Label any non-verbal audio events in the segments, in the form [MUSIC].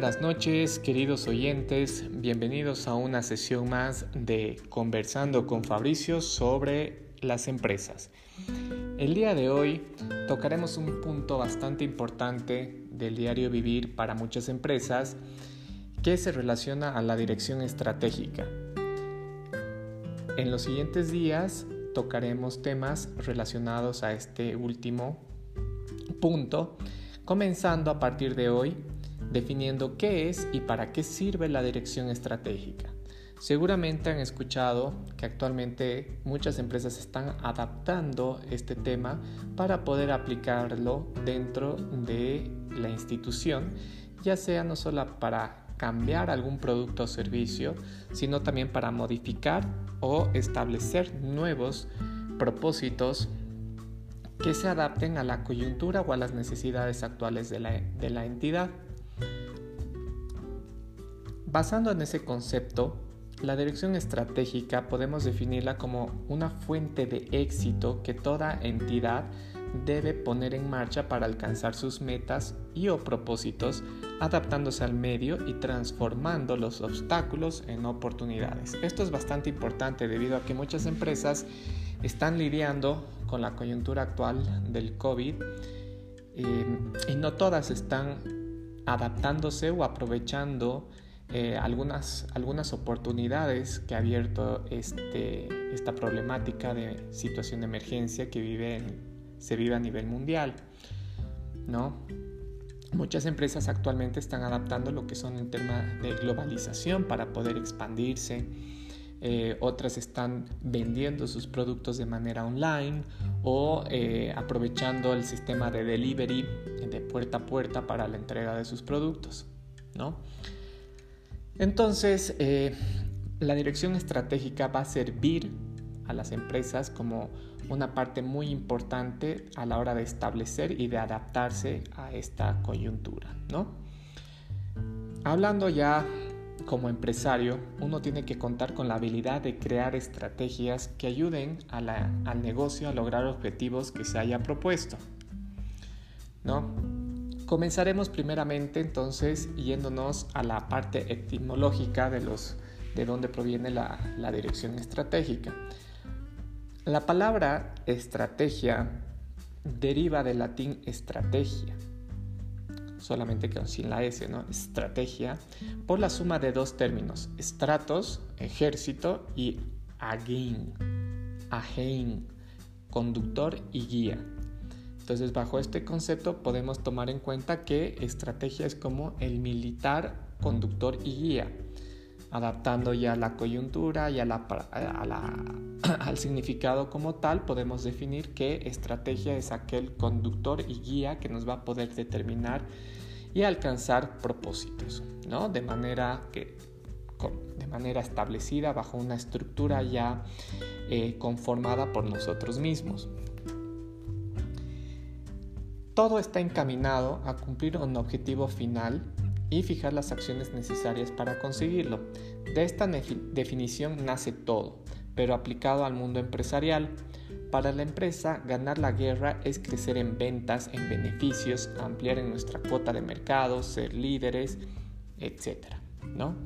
buenas noches, queridos oyentes. Bienvenidos a una sesión más de Conversando con Fabricio sobre las empresas. El día de hoy tocaremos un punto bastante importante del diario vivir para muchas empresas que se relaciona a la dirección estratégica. En los siguientes días tocaremos temas relacionados a este último punto, comenzando a partir de hoy definiendo qué es y para qué sirve la dirección estratégica. Seguramente han escuchado que actualmente muchas empresas están adaptando este tema para poder aplicarlo dentro de la institución, ya sea no solo para cambiar algún producto o servicio, sino también para modificar o establecer nuevos propósitos que se adapten a la coyuntura o a las necesidades actuales de la, de la entidad. Basando en ese concepto, la dirección estratégica podemos definirla como una fuente de éxito que toda entidad debe poner en marcha para alcanzar sus metas y o propósitos, adaptándose al medio y transformando los obstáculos en oportunidades. Esto es bastante importante debido a que muchas empresas están lidiando con la coyuntura actual del COVID eh, y no todas están adaptándose o aprovechando eh, algunas, algunas oportunidades que ha abierto este, esta problemática de situación de emergencia que vive se vive a nivel mundial. ¿no? Muchas empresas actualmente están adaptando lo que son en tema de globalización para poder expandirse. Eh, otras están vendiendo sus productos de manera online o eh, aprovechando el sistema de delivery de puerta a puerta para la entrega de sus productos. ¿no? Entonces, eh, la dirección estratégica va a servir a las empresas como una parte muy importante a la hora de establecer y de adaptarse a esta coyuntura, ¿no? Hablando ya como empresario, uno tiene que contar con la habilidad de crear estrategias que ayuden al negocio a lograr objetivos que se haya propuesto, ¿no? Comenzaremos primeramente entonces yéndonos a la parte etimológica de, los, de dónde proviene la, dirección estratégica. La palabra estrategia deriva del latín estrategia, solamente que sin la S, ¿no? Estrategia, por la suma de dos términos, estratos, ejército, y agein, agein, conductor y guía. Entonces, bajo este concepto podemos tomar en cuenta que estrategia es como el militar, conductor y guía, adaptando ya la coyuntura y a la, [CLEARS THROAT] al significado como tal, podemos definir que estrategia es aquel conductor y guía que nos va a poder determinar y alcanzar propósitos, ¿no? De manera que de manera establecida bajo una estructura ya eh, conformada por nosotros mismos. Todo está encaminado a cumplir un objetivo final y fijar las acciones necesarias para conseguirlo. De esta definición nace todo, pero aplicado al mundo empresarial. Para la empresa, ganar la guerra es crecer en ventas, en beneficios, ampliar en nuestra cuota de mercado, ser líderes, etc. ¿no?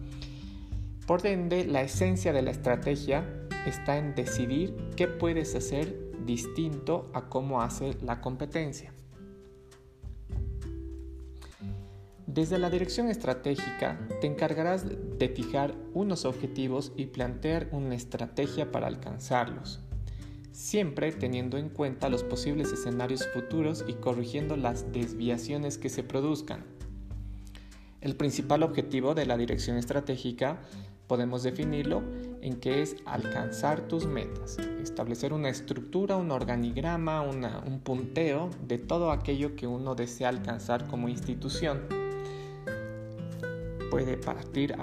Por ende, la esencia de la estrategia está en decidir qué puedes hacer distinto a cómo hace la competencia. Desde la dirección estratégica te encargarás de fijar unos objetivos y plantear una estrategia para alcanzarlos, siempre teniendo en cuenta los posibles escenarios futuros y corrigiendo las desviaciones que se produzcan. El principal objetivo de la dirección estratégica podemos definirlo en que es alcanzar tus metas, establecer una estructura, un organigrama, un punteo de todo aquello que uno desea alcanzar como institución puede, partir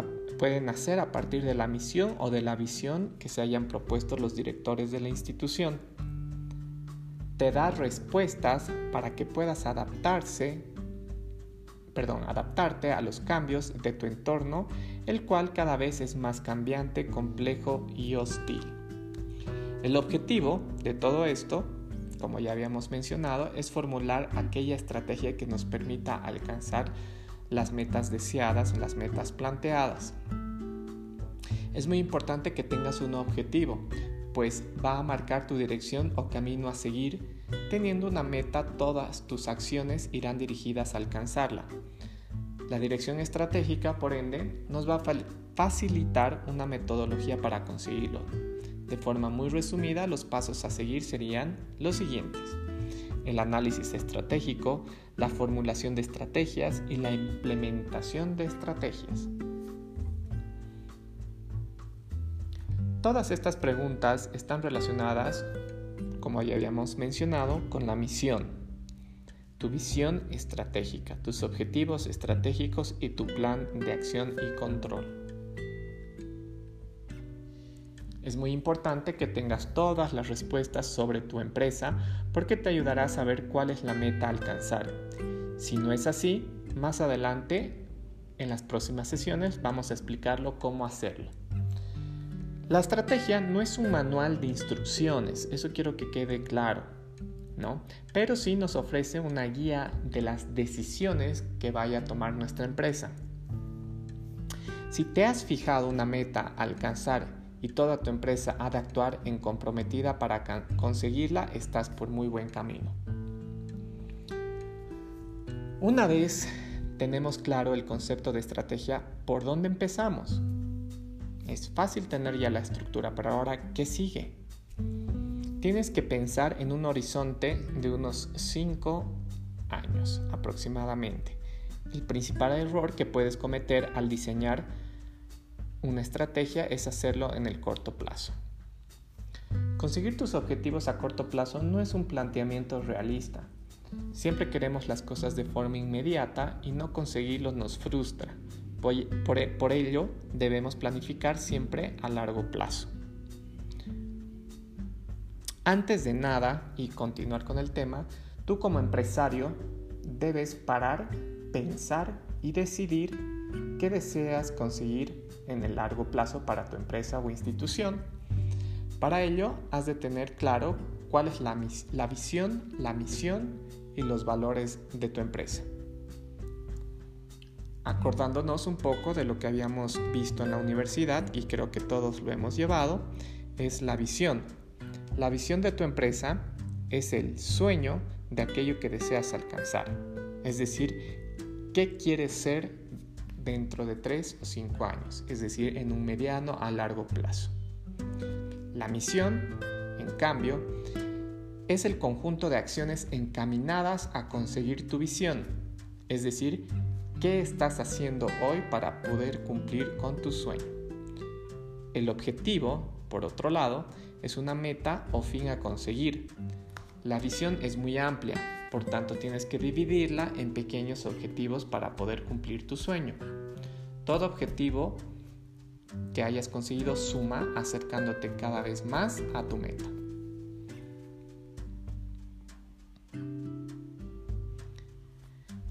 nacer a partir de la misión o de la visión que se hayan propuesto los directores de la institución. Te da respuestas para que puedas adaptarse, perdón, adaptarte a los cambios de tu entorno, el cual cada vez es más cambiante, complejo y hostil. El objetivo de todo esto, como ya habíamos mencionado, es formular aquella estrategia que nos permita alcanzar las metas deseadas, las metas planteadas. Es muy importante que tengas un objetivo, pues va a marcar tu dirección o camino a seguir. Teniendo una meta, todas tus acciones irán dirigidas a alcanzarla. La dirección estratégica, por ende, nos va a facilitar una metodología para conseguirlo. De forma muy resumida, los pasos a seguir serían los siguientes. El análisis estratégico, la formulación de estrategias y la implementación de estrategias. Todas estas preguntas están relacionadas, como ya habíamos mencionado, con la misión, tu visión estratégica, tus objetivos estratégicos y tu plan de acción y control. Es muy importante que tengas todas las respuestas sobre tu empresa porque te ayudará a saber cuál es la meta a alcanzar. Si no es así, más adelante en las próximas sesiones vamos a explicarlo cómo hacerlo. La estrategia no es un manual de instrucciones, eso quiero que quede claro. Pero sí nos ofrece una guía de las decisiones que vaya a tomar nuestra empresa. Si te has fijado una meta a alcanzar y toda tu empresa ha de actuar en comprometida para conseguirla, estás por muy buen camino. Una vez tenemos claro el concepto de estrategia, ¿por dónde empezamos? Es fácil tener ya la estructura, pero ahora, ¿qué sigue? tienes que pensar en un horizonte de unos 5 años aproximadamente. El principal error que puedes cometer al diseñar una estrategia es hacerlo en el corto plazo. Conseguir tus objetivos a corto plazo no es un planteamiento realista. Siempre queremos las cosas de forma inmediata y no conseguirlos nos frustra. Por, ello debemos planificar siempre a largo plazo. Antes de nada y continuar con el tema, tú como empresario debes parar, pensar y decidir qué deseas conseguir en el largo plazo para tu empresa o institución. Para ello, has de tener claro cuál es la, la visión, la misión y los valores de tu empresa. Acordándonos un poco de lo que habíamos visto en la universidad y creo que todos lo hemos llevado, es la visión, la visión de tu empresa es el sueño de aquello que deseas alcanzar. Es decir, ¿qué quieres ser dentro de 3 o 5 años? Es decir, en un mediano a largo plazo. La misión, en cambio, es el conjunto de acciones encaminadas a conseguir tu visión. Es decir, ¿qué estás haciendo hoy para poder cumplir con tu sueño? El objetivo, por otro lado, es una meta o fin a conseguir. La visión es muy amplia, por tanto tienes que dividirla en pequeños objetivos para poder cumplir tu sueño. Todo objetivo que hayas conseguido suma acercándote cada vez más a tu meta.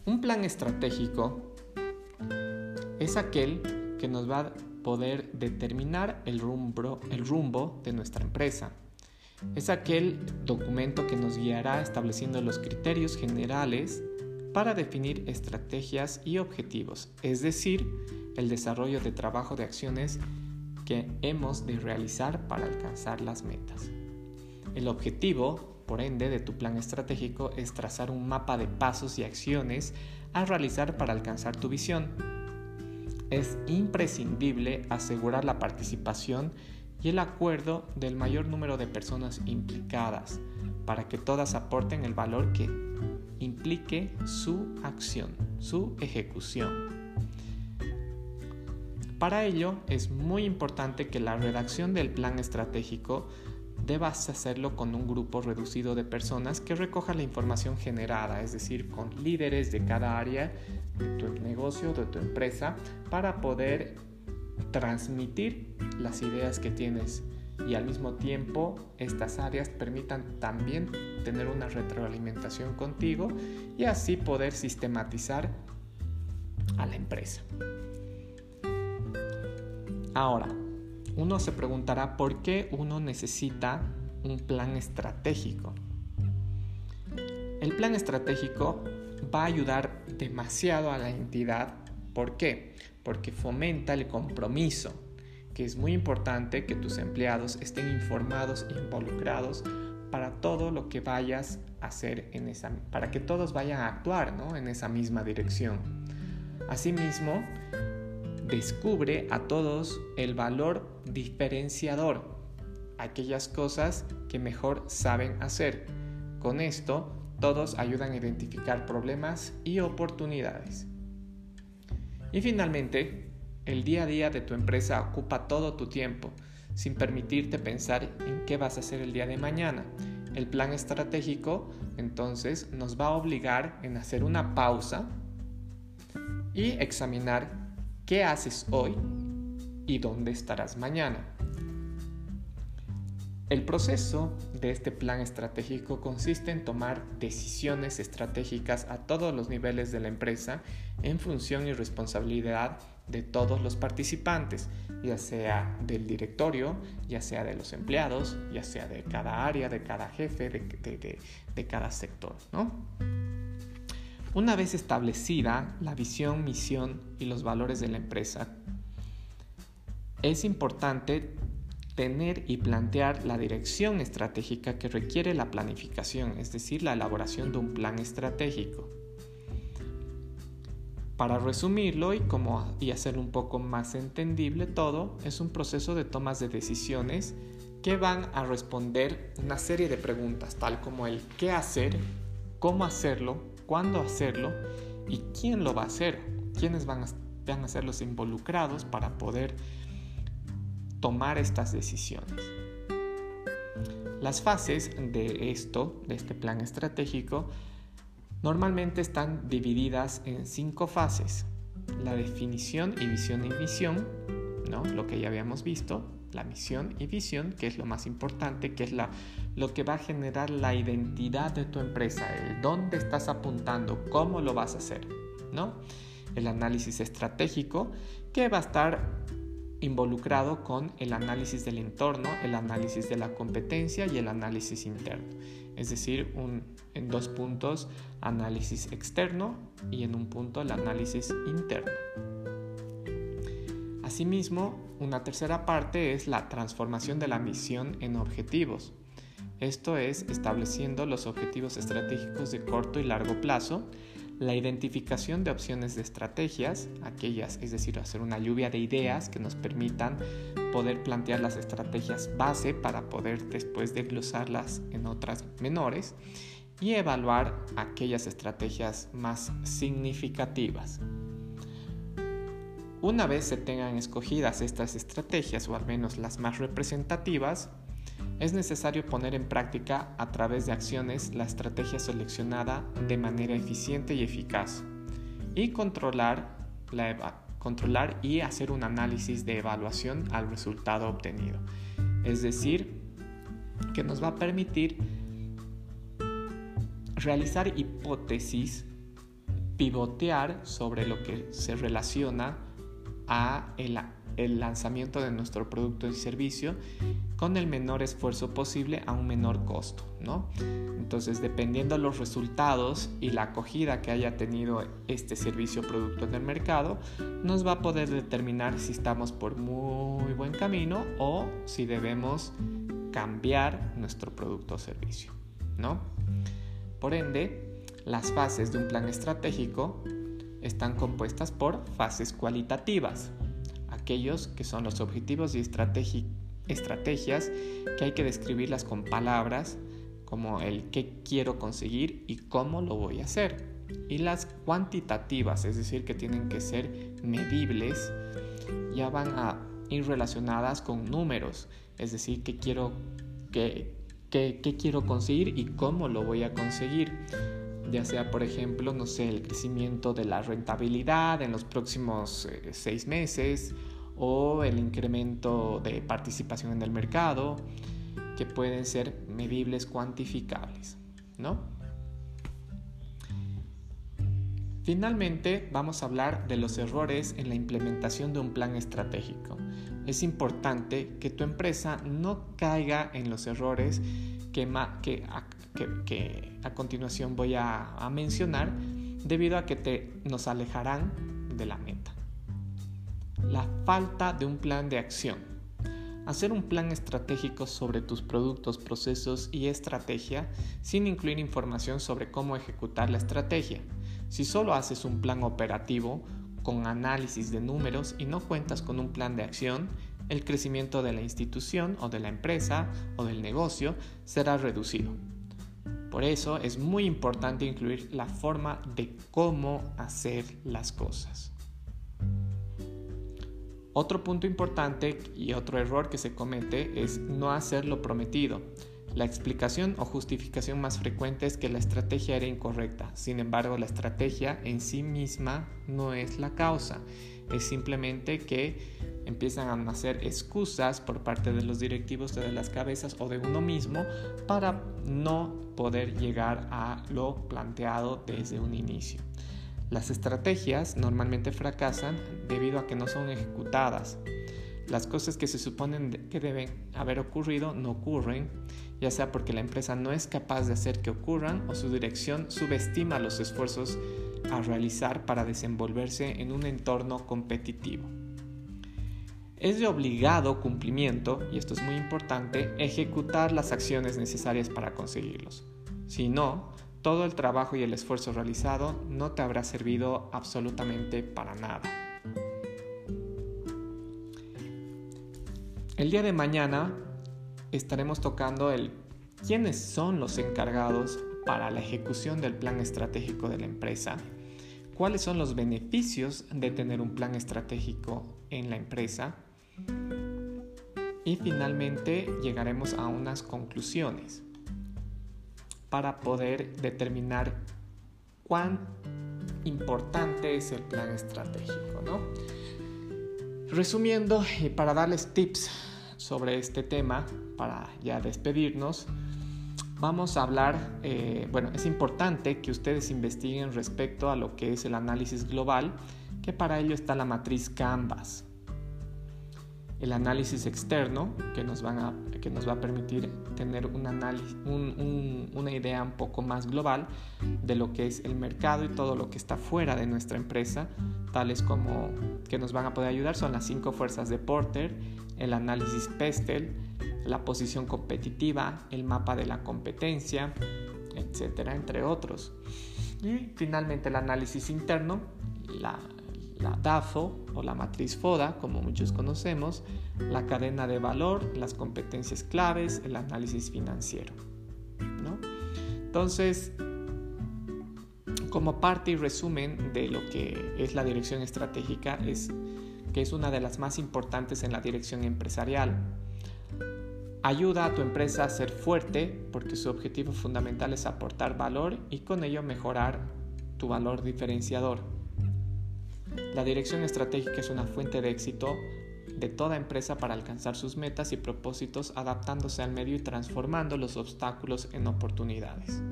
Un plan estratégico es aquel que nos va a poder determinar el rumbo, el rumbo de nuestra empresa. Es aquel documento que nos guiará estableciendo los criterios generales para definir estrategias y objetivos, es decir, el desarrollo de trabajo de acciones que hemos de realizar para alcanzar las metas. El objetivo, por ende, de tu plan estratégico es trazar un mapa de pasos y acciones a realizar para alcanzar tu visión es imprescindible asegurar la participación y el acuerdo del mayor número de personas implicadas para que todas aporten el valor que implique su acción, su ejecución. Para ello es muy importante que la redacción del plan estratégico debas hacerlo con un grupo reducido de personas que recoja la información generada, es decir, con líderes de cada área de tu negocio, de tu empresa, para poder transmitir las ideas que tienes y al mismo tiempo estas áreas permitan también tener una retroalimentación contigo y así poder sistematizar a la empresa. Ahora, uno se preguntará por qué uno necesita un plan estratégico. El plan estratégico va a ayudar demasiado a la entidad. ¿Por qué? Porque fomenta el compromiso, que es muy importante que tus empleados estén informados e involucrados para todo lo que vayas a hacer en esa, para que todos vayan a actuar ¿no? en esa misma dirección. Asimismo, descubre a todos el valor diferenciador, aquellas cosas que mejor saben hacer. Con esto, todos ayudan a identificar problemas y oportunidades. Y finalmente, el día a día de tu empresa ocupa todo tu tiempo, sin permitirte pensar en qué vas a hacer el día de mañana. El plan estratégico entonces nos va a obligar en hacer una pausa y examinar qué haces hoy y dónde estarás mañana. El proceso de este plan estratégico consiste en tomar decisiones estratégicas a todos los niveles de la empresa en función y responsabilidad de todos los participantes, ya sea del directorio, ya sea de los empleados, ya sea de cada área, de cada jefe, de, cada sector. Una vez establecida la visión, misión y los valores de la empresa, es importante tener y plantear la dirección estratégica que requiere la planificación, es decir, la elaboración de un plan estratégico. Para resumirlo y, como, y hacer un poco más entendible todo, es un proceso de tomas de decisiones que van a responder una serie de preguntas, tal como el qué hacer, cómo hacerlo, cuándo hacerlo y quién lo va a hacer, quiénes van a, van a ser los involucrados para poder tomar estas decisiones. Las fases de esto, de este plan estratégico, normalmente están divididas en cinco fases. La definición y visión y misión, ¿no? lo que ya habíamos visto, la misión y visión, que es lo más importante, que es la, lo que va a generar la identidad de tu empresa, el dónde estás apuntando, cómo lo vas a hacer, ¿no? El análisis estratégico, que va a estar involucrado con el análisis del entorno, el análisis de la competencia y el análisis interno. Es decir, en dos puntos análisis externo y en un punto el análisis interno. Asimismo, una tercera parte es la transformación de la misión en objetivos. Esto es estableciendo los objetivos estratégicos de corto y largo plazo la identificación de opciones de estrategias, aquellas, es decir, hacer una lluvia de ideas que nos permitan poder plantear las estrategias base para poder después desglosarlas en otras menores y evaluar aquellas estrategias más significativas. Una vez se tengan escogidas estas estrategias, o al menos las más representativas, es necesario poner en práctica a través de acciones la estrategia seleccionada de manera eficiente y eficaz y controlar, controlar y hacer un análisis de evaluación al resultado obtenido. Es decir, que nos va a permitir realizar hipótesis, pivotear sobre lo que se relaciona a el, el lanzamiento de nuestro producto y servicio con el menor esfuerzo posible a un menor costo, ¿no? Entonces, dependiendo de los resultados y la acogida que haya tenido este servicio o producto en el mercado, nos va a poder determinar si estamos por muy buen camino o si debemos cambiar nuestro producto o servicio, ¿no? Por ende, las fases de un plan estratégico están compuestas por fases cualitativas, aquellos que son los objetivos y estrategias que hay que describirlas con palabras como el qué quiero conseguir y cómo lo voy a hacer. Y las cuantitativas, es decir, que tienen que ser medibles, ya van a ir relacionadas con números, es decir, qué quiero, qué, qué, qué quiero conseguir y cómo lo voy a conseguir ya sea por ejemplo, no sé, el crecimiento de la rentabilidad en los próximos eh, seis meses o el incremento de participación en el mercado, que pueden ser medibles cuantificables, ¿no? Finalmente, vamos a hablar de los errores en la implementación de un plan estratégico. Es importante que tu empresa no caiga en los errores que, a, continuación voy a mencionar debido a que te, nos alejarán de la meta. La falta de un plan de acción. Hacer un plan estratégico sobre tus productos, procesos y estrategia sin incluir información sobre cómo ejecutar la estrategia. Si solo haces un plan operativo con análisis de números y no cuentas con un plan de acción, el crecimiento de la institución o de la empresa o del negocio será reducido. Por eso es muy importante incluir la forma de cómo hacer las cosas. Otro punto importante y otro error que se comete es no hacer lo prometido. La explicación o justificación más frecuente es que la estrategia era incorrecta. Sin embargo, la estrategia en sí misma no es la causa. Es simplemente que empiezan a nacer excusas por parte de los directivos de las cabezas o de uno mismo para no poder llegar a lo planteado desde un inicio. Las estrategias normalmente fracasan debido a que no son ejecutadas. Las cosas que se suponen que deben haber ocurrido no ocurren, ya sea porque la empresa no es capaz de hacer que ocurran o su dirección subestima los esfuerzos a realizar para desenvolverse en un entorno competitivo. Es de obligado cumplimiento, y esto es muy importante, ejecutar las acciones necesarias para conseguirlos. Si no, todo el trabajo y el esfuerzo realizado no te habrá servido absolutamente para nada. El día de mañana estaremos tocando el quiénes son los encargados para la ejecución del plan estratégico de la empresa, cuáles son los beneficios de tener un plan estratégico en la empresa y finalmente llegaremos a unas conclusiones para poder determinar cuán importante es el plan estratégico. ¿no? Resumiendo, y para darles tips sobre este tema, para ya despedirnos, vamos a hablar, eh, bueno, es importante que ustedes investiguen respecto a lo que es el análisis global, que para ello está la matriz Canvas el análisis externo que nos, van a, que nos va a permitir tener un análisis, una idea un poco más global de lo que es el mercado y todo lo que está fuera de nuestra empresa, tales como que nos van a poder ayudar son las cinco fuerzas de Porter, el análisis Pestel, la posición competitiva, el mapa de la competencia, etcétera, entre otros. Y finalmente el análisis interno, la, la DAFO o la matriz FODA, como muchos conocemos, la cadena de valor, las competencias claves, el análisis financiero. Entonces, como parte y resumen de lo que es la dirección estratégica, es que es una de las más importantes en la dirección empresarial. Ayuda a tu empresa a ser fuerte porque su objetivo fundamental es aportar valor y con ello mejorar tu valor diferenciador. La dirección estratégica es una fuente de éxito de toda empresa para alcanzar sus metas y propósitos adaptándose al medio y transformando los obstáculos en oportunidades.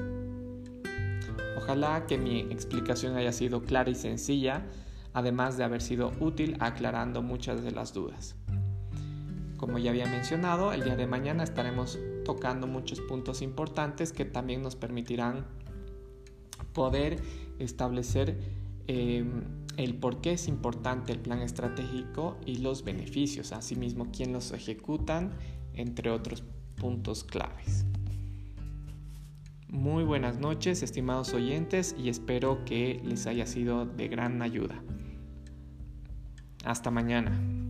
Ojalá que mi explicación haya sido clara y sencilla, además de haber sido útil aclarando muchas de las dudas. Como ya había mencionado, el día de mañana estaremos tocando muchos puntos importantes que también nos permitirán poder establecer em, el por qué es importante el plan estratégico y los beneficios, asimismo quién los ejecutan, entre otros puntos claves. Muy buenas noches, estimados oyentes, y espero que les haya sido de gran ayuda. Hasta mañana.